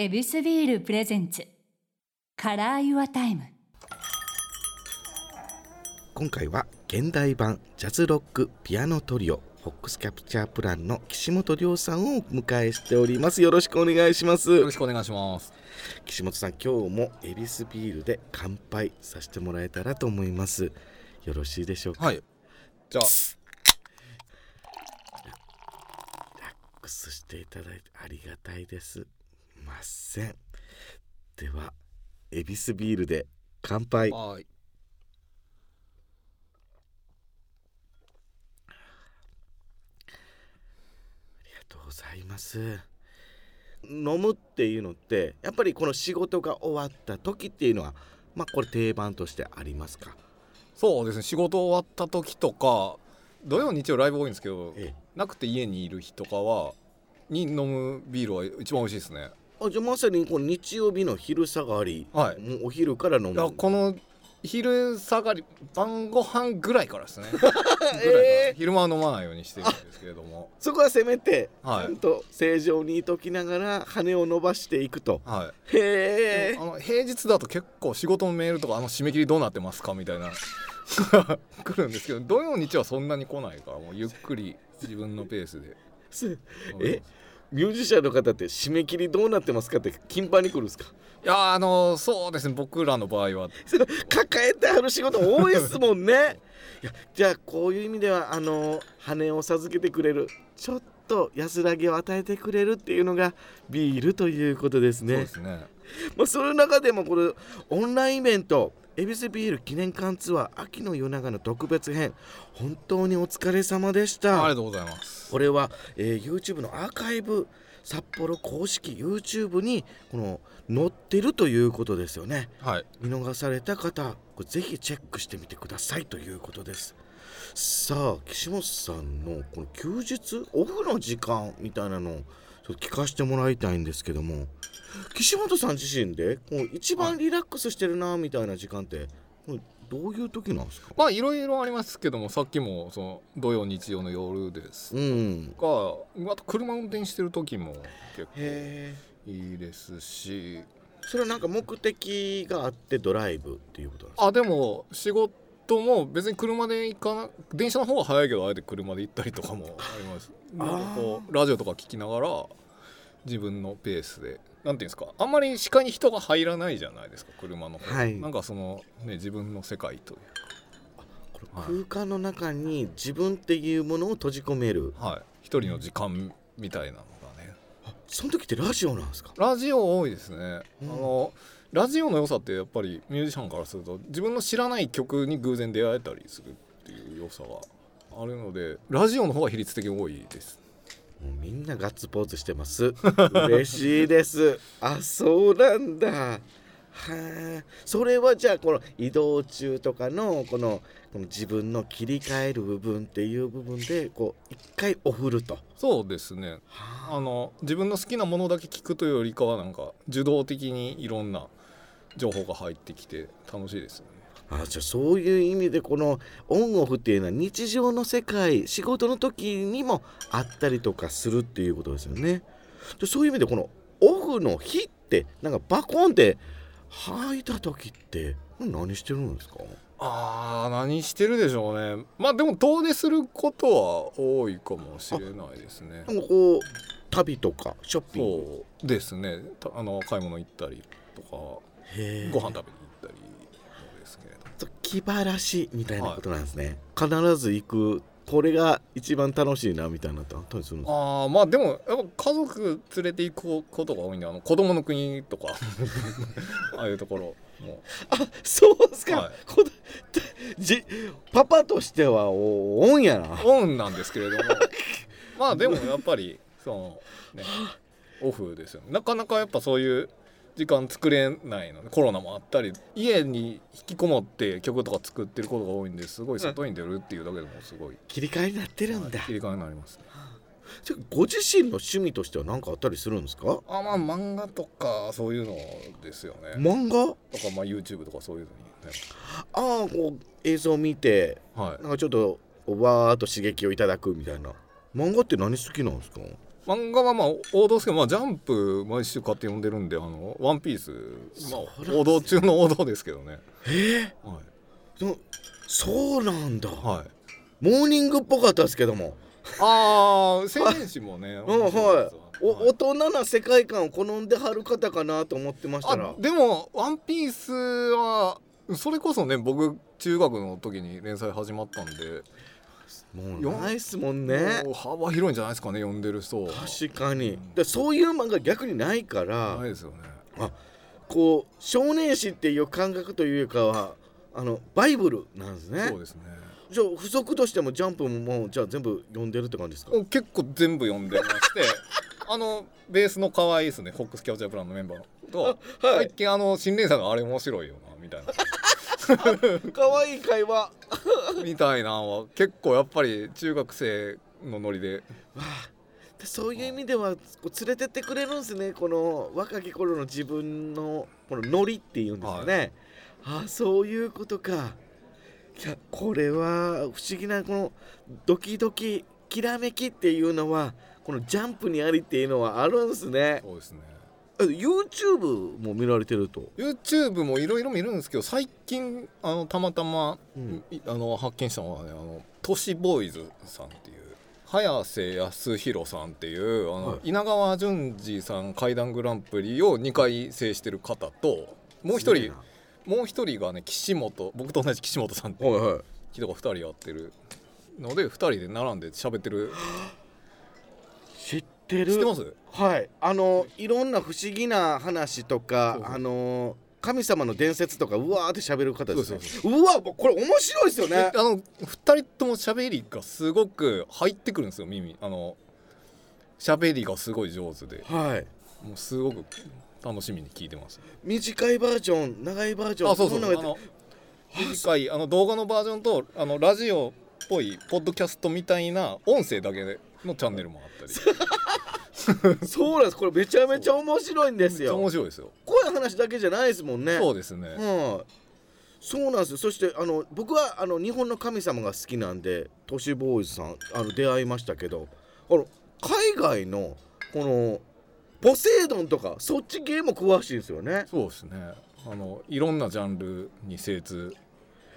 エビスビールプレゼンツ。 Color Your Time。今回は現代版ジャズロックピアノトリオ fox capture plan の岸本亮さんをお迎えしております。よろしくお願いします。よろしくお願いします。岸本さん今日もエビスビールで乾杯させてもらえたらと思います。よろしいでしょうか、はい。じゃあ、リラックスしていただいてありがたいですませんではエビスビールで乾杯はい。ありがとうございます飲むっていうのってやっぱりこの仕事が終わった時っていうのはまあこれ定番としてありますか？そうですね。仕事終わった時とか、土曜日曜ライブ多いんですけど、ええなくて家にいる日とかはに飲むビールは一番美味しいですね。あじゃあまさにこの日曜日の昼下がり、はい。もうお昼から飲む。いやこの昼下がり晩ご飯ぐらいからですね。ぐらいから。えー。昼間は飲まないようにしてるんですけれども、そこはせめて、はい。ちゃんと正常にいときながら羽を伸ばしていくと。はい。へえ平日だと結構仕事のメールとかあの締め切りどうなってますかみたいな。来るんですけど土曜日はそんなに来ないからもうゆっくり自分のペースで。えミュージシャンの方って締め切りどうなってますかって頻繁に来るんですか？いやあのそうですね。僕らの場合は。抱えてある仕事多いですもんね。いやじゃあこういう意味ではあの羽を授けてくれるちょっと安らぎを与えてくれるっていうのがビールということですそうねですね。まあ、その中でもこれオンラインイベント恵比寿ビール記念館ツアー秋の夜長の特別編本当にお疲れ様でした。ありがとうございます。これは、えー YouTube のアーカイブ札幌公式 YouTube にこの載ってるということですよね。はい。見逃された方これぜひチェックしてみてくださいということです。さあ岸本さんのこの休日オフの時間みたいなのをちょっと聞かせてもらいたいんですけども岸本さん自身でこう一番リラックスしてるなみたいな時間ってどういう時なんですか？まあいろいろありますけどもさっきもその土曜日曜の夜です。うんがあと車運転してる時も結構いいですし。それはなんか目的があってドライブっていうことなんですか？あでも仕事も別に車で行かな電車の方が早いけどあえて車で行ったりとかもあります。なんかこうラジオとか聞きながら自分のペースで。なんていうんですかあんまり視界に人が入らないじゃないですか車の方、はい。なんかそのね自分の世界というこれ空間の中に自分っていうものを閉じ込める。かはい。一人の時間みたいなのがね。その時ってラジオなんですか？ラジオ多いですね、うん。あのラジオの良さってやっぱりミュージシャンからすると自分の知らない曲に偶然出会えたりするっていう良さがあるのでラジオの方が比率的に多いです。もうみんなガッツポーズしてます。嬉しいです。あそうなんだ。はあ。それはじゃあこの移動中とかのこのこの自分の切り替える部分っていう部分でこう一回お振ると。そうですね。はあの自分の好きなものだけ聞くというよりかはなんか受動的にいろんな情報が入ってきて楽しいですよね。あじゃあそういう意味でこのオンオフっていうのは日常の世界仕事の時にもあったりとかするっていうことですよね。でそういう意味でこのオフの日ってなんかバコンって吐いた時って何してるんですか？あー何してるでしょうね。まあでも遠出することは多いかもしれないですね。なんかこう旅とかショッピング。そうですね。たあの買い物行ったりとかご飯食べに行ったりですけれど気晴らしみたいなことなんですね、必ず行く。これが一番楽しいなみたいなのってあったりするんですか？ああまあでもやっぱ家族連れて行くことが多いんであの子供の国とか ああいうところも。あそうですか、はい。じパパとしてはおオンやな。オンなんですけれども。まあでもやっぱりそのねオフですよね。なかなかやっぱそういう時間作れないのでコロナもあったり家に引きこもって曲とか作ってることが多いんですごい外に出るっていうだけでもすごい。切り替えになってるんだ、切り替えになります。ねじゃあご自身の趣味としては何かあったりするんですか？あまあ漫画とかそういうのですよね。漫画？とかまあ YouTube とかそういうのに、ね、ああこう映像を見てはい。なんかちょっとわーっと刺激をいただくみたいな。漫画って何好きなんですか？漫画はまあ王道ですけど、まあ、ジャンプ毎週買って読んでるんで「あのワンピースまあ、王道中の王道ですけどね。えはー、でもそうなんだ、い、はい、モーニングっぽかったですけども。ああ青年誌もね うんはい。お大人な世界観を好んではる方かなと思ってましたら。あでも「ワンピースはそれこそね僕中学の時に連載始まったんで、もうないっすもんね。幅広いんじゃないですかね読んでる人は確かに。でそういう漫画逆にないから、ないですよね。こう少年誌っていう感覚というかはあのバイブルなんですね。そうですね。じゃあ付属としてもジャンプももうじゃあ全部読んでるって感じですか？結構全部読んでまして あのベースの可愛いですね。フォックスキャプチャープランのメンバーの。とはい。最近あの新連載があれ面白いよなみたいな 可愛い会話。みたいなのは結構やっぱり中学生のノリで。わあでそういう意味では連れてってくれるんですね。この若き頃の自分のこのノリっていうんですかね、ああそういうことか。いやこれは不思議なこのドキドキきらめきっていうのはこのジャンプにありっていうのはあるんですね。そうですね。あ YouTube も見られてると。YouTube もいろいろ見るんですけど最近あのたまたま、うん。いあの発見したのはねあの都市ボーイズさんっていう早瀬康弘さんっていうあの、はい。稲川淳二さん怪談グランプリを2回制してる方ともう一人もう一人がね岸本僕と同じ岸本さんってはいはい。人が2人やってるので2人で並んで喋ってる知 ってる。知ってます？はい。あのいろんな不思議な話とかそうそう。あの神様の伝説とかうわーって喋る方ですね。そううわこれ面白いですよね。であの2人とも喋りがすごく入ってくるんですよ耳。あの喋りがすごい上手で。はい。もうすごく楽しみに聞いてます。短いバージョン長いバージョンあそうそう。こんなのやっあの短いあの動画のバージョンとあのラジオっぽいポッドキャストみたいな音声だけのチャンネルもあったり。て そうなんです。これめちゃめちゃ面白いんですよ。面白いですよ。怖い話だけじゃないですもんね。そうですね。はいそうなんですよ。そしてあの僕はあの日本の神様が好きなんで都市ボーイズさんあの出会いましたけどあの海外のこのポセイドンとかそっち系も詳しいんですよね。そうですね。あのいろんなジャンルに精通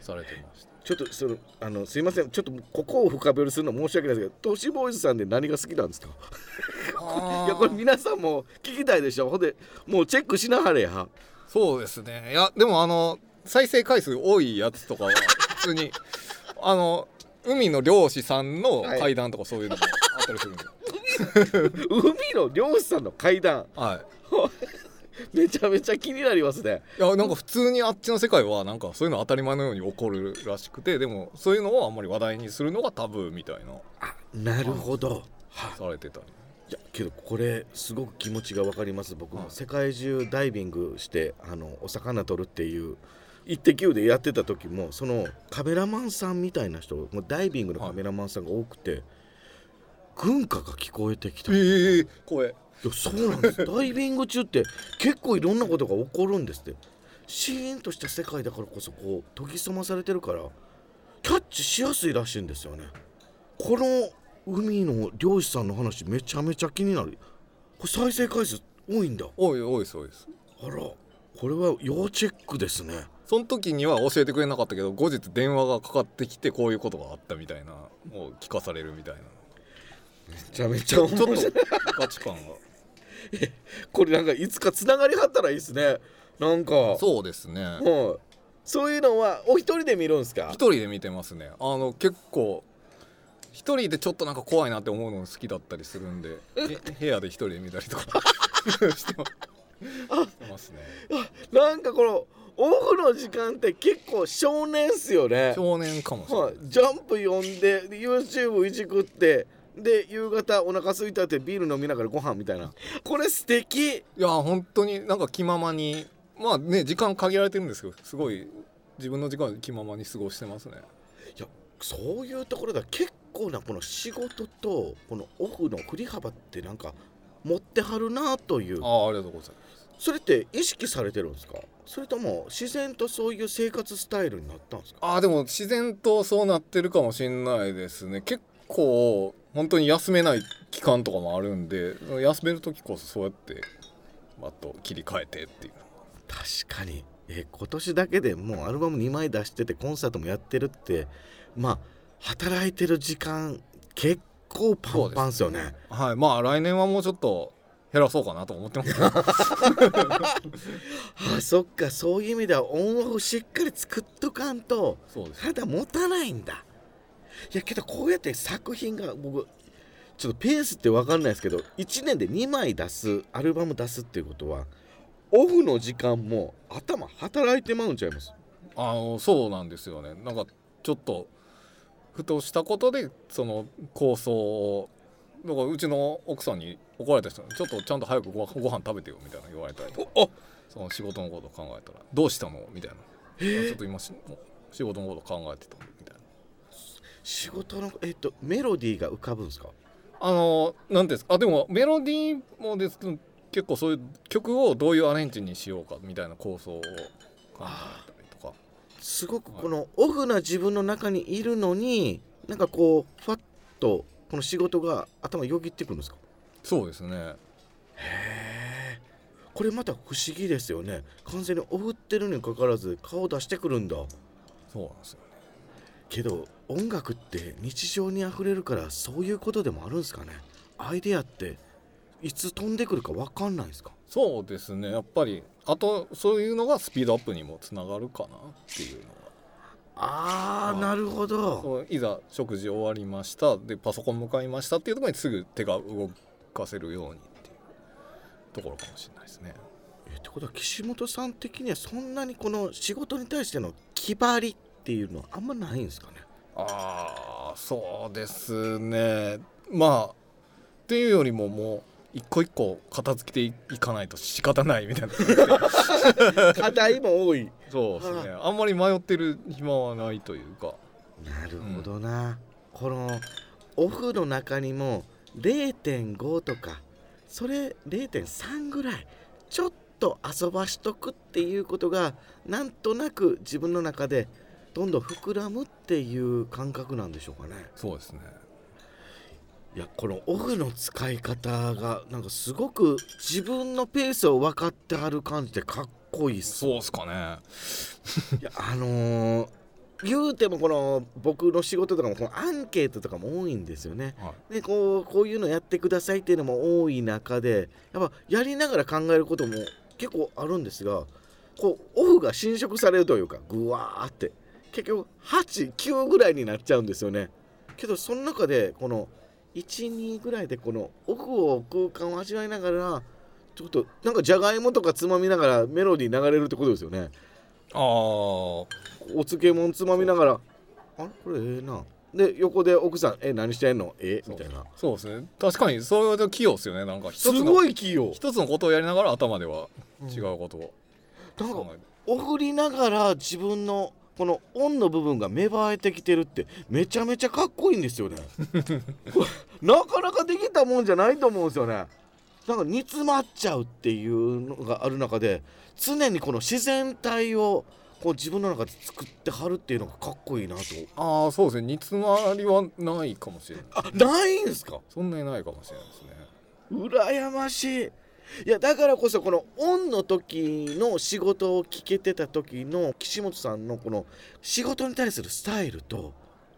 されてましたちょっとそのあのすいません。ちょっとここを深掘りするの申し訳ないですけど都市ボーイズさんで何が好きなんですか？いやこれ皆さんも聞きたいでしょ？ほんでもうチェックしなはれや。そうですね。いやでもあの再生回数多いやつとかは普通に あの海の漁師さんのはい。階段とかそういうのもあったりするんで、海の漁師さんの階段。はい めちゃめちゃ気になりますね。いやなんか普通にあっちの世界はなんかそういうの当たり前のように起こるらしくてでもそういうのをあんまり話題にするのがタブーみたいな。なるほど。されてたりいやけどこれすごく気持ちが分かります。僕もはい。世界中ダイビングしてあのお魚取るっていう「イッテ Q!」でやってた時もそのカメラマンさんみたいな人もうダイビングのカメラマンさんが多くて、軍歌が聞こえてきた、いええ声。やそうなんです。ダイビング中って結構いろんなことが起こるんですって。シーンとした世界だからこそこう研ぎ澄まされてるからキャッチしやすいらしいんですよね。この海の漁師さんの話めちゃめちゃ気になる。これ再生回数多いんだ。多い多いです多いです。あらこれは要チェックですね。その時には教えてくれなかったけど後日電話がかかってきてこういうことがあったみたいなを聞かされるみたいな。めちゃめちゃ面白い。ガチ感が これなんかいつかつながりはったらいいですね。なんか。そうですね。はい。そういうのはお一人で見るんですか？一人で見てますね。あの結構一人でちょっとなんか怖いなって思うの好きだったりするんで へ部屋で一人で見たりとか してますね。なんかこのオフの時間って結構少年っすよね。少年かもしれなはい。い、ジャンプ読んでで YouTube いじくってで夕方お腹空いたってビール飲みながらご飯みたいな。これ素敵。いや本当になんか気ままにまあね時間限られてるんですけどすごい自分の時間気ままに過ごしてますね。いやそういうところでは結構なこの仕事とこのオフの振り幅ってなんか持ってはるなという。ああありがとうございます。それって意識されてるんですか？それとも自然とそういう生活スタイルになったんですか？あーでも自然とそうなってるかもしれないですね。結構本当に休めない期間とかもあるんで休める時こそそうやってバッと切り替えてっていう。確かに。え今年だけでもうアルバム2枚出しててコンサートもやってるってまあ働いてる時間結構パンパンですよね。はい。まあ来年はもうちょっと減らそうかなと思ってます あそっか。そういう意味ではオンオフしっかり作っとかんと体持たないんだいやけどこうやって作品が僕ちょっとペースって分かんないですけど1年で2枚出すアルバム出すっていうことはオフの時間も頭働いてまうんちゃいます？あのそうなんですよね。なんかちょっとふとしたことでその構想をだからうちの奥さんに怒られた人にちょっとちゃんと早くごご飯食べてよみたいな言われたりとかおその仕事のことを考えたらどうしたの？みたいな。ちょっと今し仕事のこと考えてたみたいな仕事のえっとメロディーが浮かぶんですか？あの何ですか？あでもメロディーもですけど結構そういう曲をどういうアレンジにしようかみたいな構想を考えたりとか。すごくこのオフな自分の中にいるのになんかこうファッとこの仕事が頭よぎってくるんですか？そうですね。へえこれまた不思議ですよね。完全にオフってるにもかかわらず顔出してくるんだ。そうなんですよ。ねけど音楽って日常にあふれるからそういうことでもあるんですかね？アイデアっていつ飛んでくるか分かんないですか？そうですね。やっぱりあとそういうのがスピードアップにもつながるかなっていうのが。あー、はい。なるほど。いざ食事終わりました。でパソコン向かいましたっていうところにすぐ手が動かせるようにっていうところかもしれないですね。えってことは岸本さん的にはそんなにこの仕事に対しての気張りっていうのはあんまないんですかね。ああそうですね。まあっていうよりももう一個一個片付けていかないと仕方ないみたいな。課題も多い。そうですね。あんまり迷ってる暇はないというか。なるほどな、このオフの中にも0.5とかそれ0.3ぐらいちょっと遊ばしとくっていうことがなんとなく自分の中でどんどん膨らむっていう感覚なんでしょうかね。そうですね。いやこのオフの使い方がなんかすごく自分のペースを分かってはる感じでかっこいいっす。そうっすかね。いやあのー言うてもこの僕の仕事とかもこのアンケートとかも多いんですよね。はい。でこうこういうのやってくださいっていうのも多い中でやっぱやりながら考えることも結構あるんですがこうオフが侵食されるというかぐわーって結局89ぐらいになっちゃうんですよね。けどその中でこの12ぐらいでこのオフを空間を味わいながらちょっとなんかじゃがいもとかつまみながらメロディー流れるってことですよね。ああお漬物つまみながら「あれ？これええな」で横で奥さん「え何してんの？え？みたいな。そうですね。確かにそれは器用ですよね。なんか一すごい器用。一つのことをやりながら頭では違うことをなんか考えて、送りながら自分のこのオンの部分が芽生えてきてるってめちゃめちゃかっこいいんですよね。なかなかできたもんじゃないと思うんですよね。なんか煮詰まっちゃうっていうのがある中で常にこの自然体をこう自分の中で作ってはるっていうのがかっこいいなと。ああそうですね。煮詰まりはないかもしれない。あないんですか？そんなにないかもしれないですね。羨ましいいやだからこそこのオンの時の仕事を聞けてた時の岸本さんのこの仕事に対するスタイルと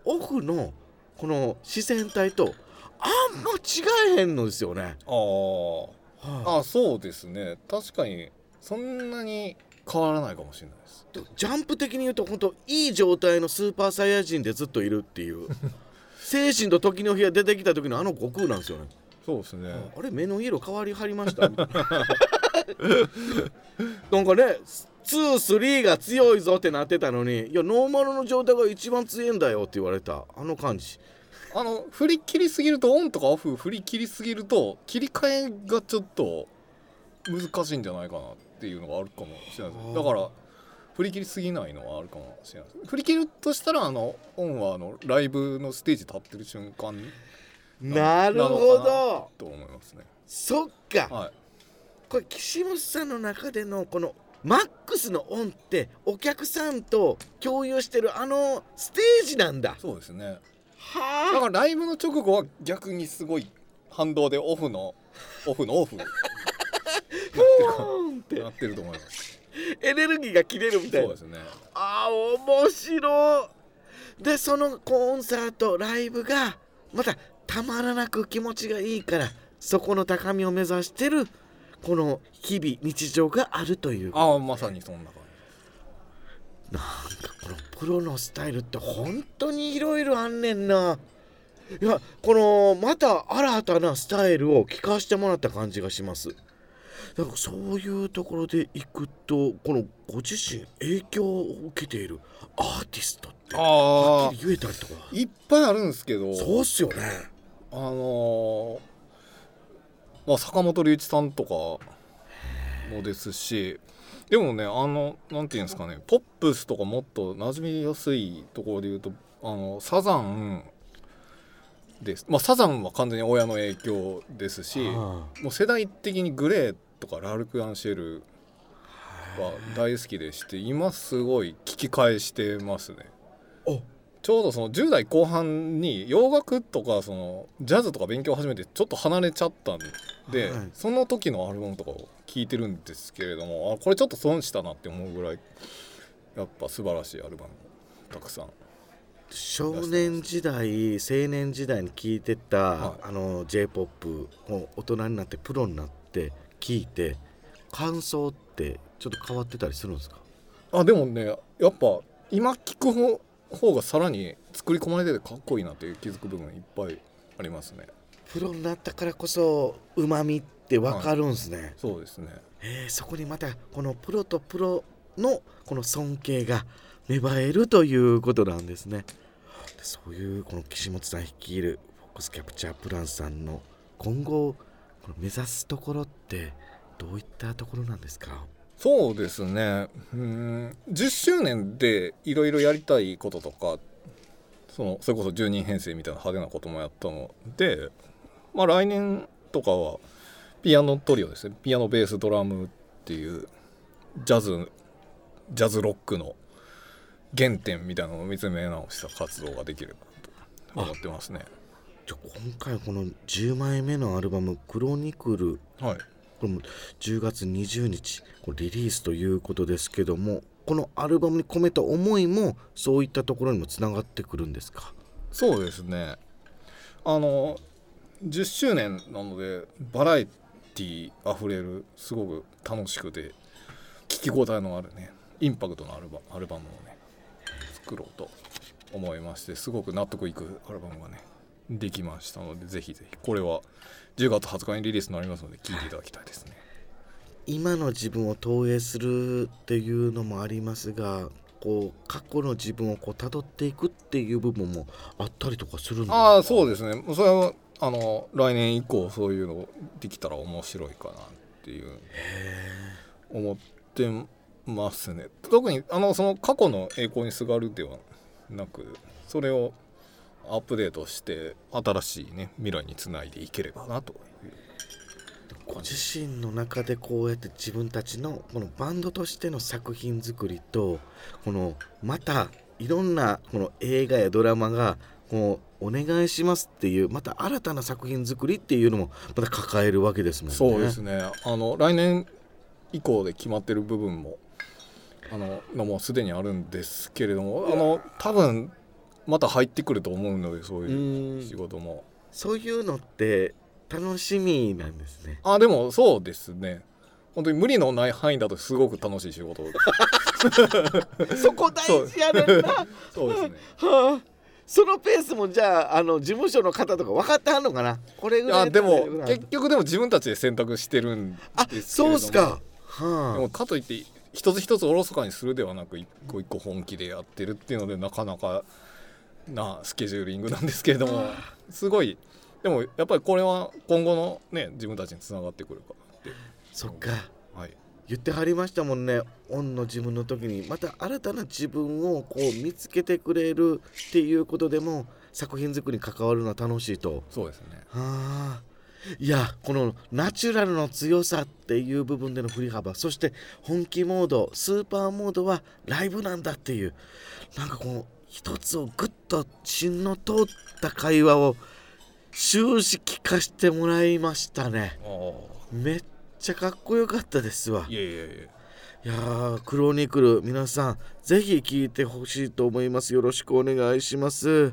オフのこの自然体とあんま違えへんのですよね。あー。はあそうですね。確かにそんなに変わらないかもしれないです。いジャンプ的に言うと本当いい状態のスーパーサイヤ人でずっといるっていう。精神と時の日が出てきた時のあの悟空なんですよね。そうですね。あれ目の色変わりはりました？みたいな。なんかね23が強いぞってなってたのにいやノーマルの状態が一番強いんだよって言われた。あの感じ。あの振り切りすぎるとオンとかオフ振り切りすぎると切り替えがちょっと難しいんじゃないかなっていうのがあるかもしれないですだから振り切りすぎないのはあるかもしれないです。振り切るとしたらあのオンはあのライブのステージ立ってる瞬間なるほど。と思いますね。そっか。はい。これ岸本さんの中でのこのマックスのオンってお客さんと共有してるあのステージなんだ。そうですね。だからライブの直後は逆にすごい反動でオフの オフのオフなってるなってると思います。エネルギーが切れるみたいな。そうですね。あー面白い。でそのコンサートライブがまたたまらなく気持ちがいいからそこの高みを目指してるこの日々日常があるという。ああまさにそんな感なんかこのプロのスタイルって本当にいろいろあんねんな。いやこのまた新たなスタイルを聞かせてもらった感じがします。だからそういうところでいくとこのご自身影響を受けているアーティストってじああはっきり言えたりとか。いっぱいあるんですけど。そうっすよねあのーまあ坂本龍一さんとかもですしでもねあのなんていうんですかねポップスとかもっと馴染みやすいところで言うとあのサザンです。まあサザンは完全に親の影響ですしあもう世代的にグレーとかラルク・アンシェルは大好きでして今すごい聞き返してますね。おちょうどその10代後半に洋楽とかそのジャズとか勉強を始めてちょっと離れちゃったんで、はい。その時のアルバムとかを聴いてるんですけれどもあこれちょっと損したなって思うぐらいやっぱ素晴らしいアルバムたくさん。少年時代青年時代に聴いてた、はい。あの j p o p もう大人になってプロになって聴いて感想ってちょっと変わってたりするんですか？あでもねやっぱ今聴く方方がさらに作り込まれててかっこいいなっていう気づく部分いっぱいありますね。プロになったからこそうまみってわかるんですね、そうですね。えーそこにまたこのプロとプロのこの尊敬が芽生えるということなんですね。でそういうこの岸本さん率いるフォックスキャプチャープランさんの今後この目指すところってどういったところなんですか？そうですね。うん。10周年でいろいろやりたいこととかそのそれこそ10人編成みたいな派手なこともやったので、まあ、来年とかはピアノトリオですね。ピアノベースドラムっていうジャズジャズロックの原点みたいなのを見つめ直した活動ができればと思ってますね。じゃあ今回この10枚目のアルバム「クロニクル」はいこれも10月20日これリリースということですけどもこのアルバムに込めた思いもそういったところにもつながってくるんですか？そうですね。あの10周年なのでバラエティあふれるすごく楽しくて聞き応えのあるねインパクトのあるバアルバムをね作ろうと思いましてすごく納得いくアルバムがねできましたのでぜひぜひ。これは10月20日にリリースになりますので聴いていただきたいですね。今の自分を投影するっていうのもありますがこう過去の自分をこう辿っていくっていう部分もあったりとかするんですかああそうですね。それはあの来年以降そういうのできたら面白いかなっていう。思ってますね。特にあのその過去の栄光にすがるではなくそれをアップデートして新しいね未来につないでいければなとご自身の中でこうやって自分たちのこのバンドとしての作品作りとこのまたいろんなこの映画やドラマがこうお願いしますっていうまた新たな作品作りっていうのもまた抱えるわけですもんね。そうですねあの来年以降で決まってる部分もあののもすでにあるんですけれどもあの多分また入ってくると思うのでそうういうん仕事も。そういうのって楽しみなんですね。あでもそうですね本当に無理のない範囲だとすごく楽しい仕事 そこ大事やねんな。はそうですねあ、そのペースもじゃああの事務所の方とか分かってはんのかな？これぐらいあでもな結局でも自分たちで選択してるんあですけれどもそうっすか。ではもかといって一つ一つおろそかにするではなく一個一個本気でやってるっていうのでなかなかなスケジューリングなんですけれどもすごいでもやっぱりこれは今後のね自分たちにつながってくるかなって。あ、そっか。はい。言ってはりましたもんねオンの自分の時に。また新たな自分をこう見つけてくれるっていうことでも作品作りに関わるのは楽しいと。そうですね。はあ。いやこのナチュラルの強さっていう部分での振り幅そして本気モードスーパーモードはライブなんだっていう。なんかこう一つをぐっと芯の通った会話を終始聞かせてもらいましたね。あめっちゃかっこよかったですわ。いやいやいや。いやークロニクル皆さんぜひ聞いてほしいと思います。よろしくお願いします。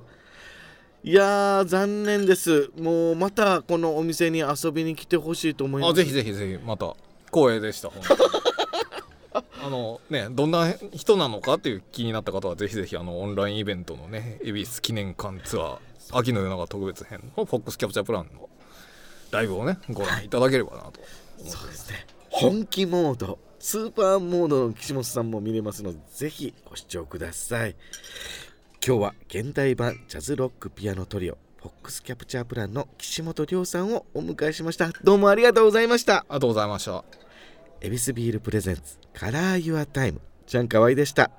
いやー残念です。もうまたこのお店に遊びに来てほしいと思います。あぜひぜひぜひまた。光栄でした本当に あのねどんな人なのかっていう気になった方はぜひぜひあのオンラインイベントのね恵比寿記念館ツアー秋の夜長特別編の fox capture plan のライブをねご覧いただければなと思ってそうですね。本気モードスーパーモードの岸本さんも見れますのでぜひご視聴ください。今日は現代版ジャズロックピアノトリオ fox capture plan の岸本亮さんをお迎えしました。どうもありがとうございました。ありがとうございました。エビスビールプレゼンツ Color Your Time チャンカワイでした。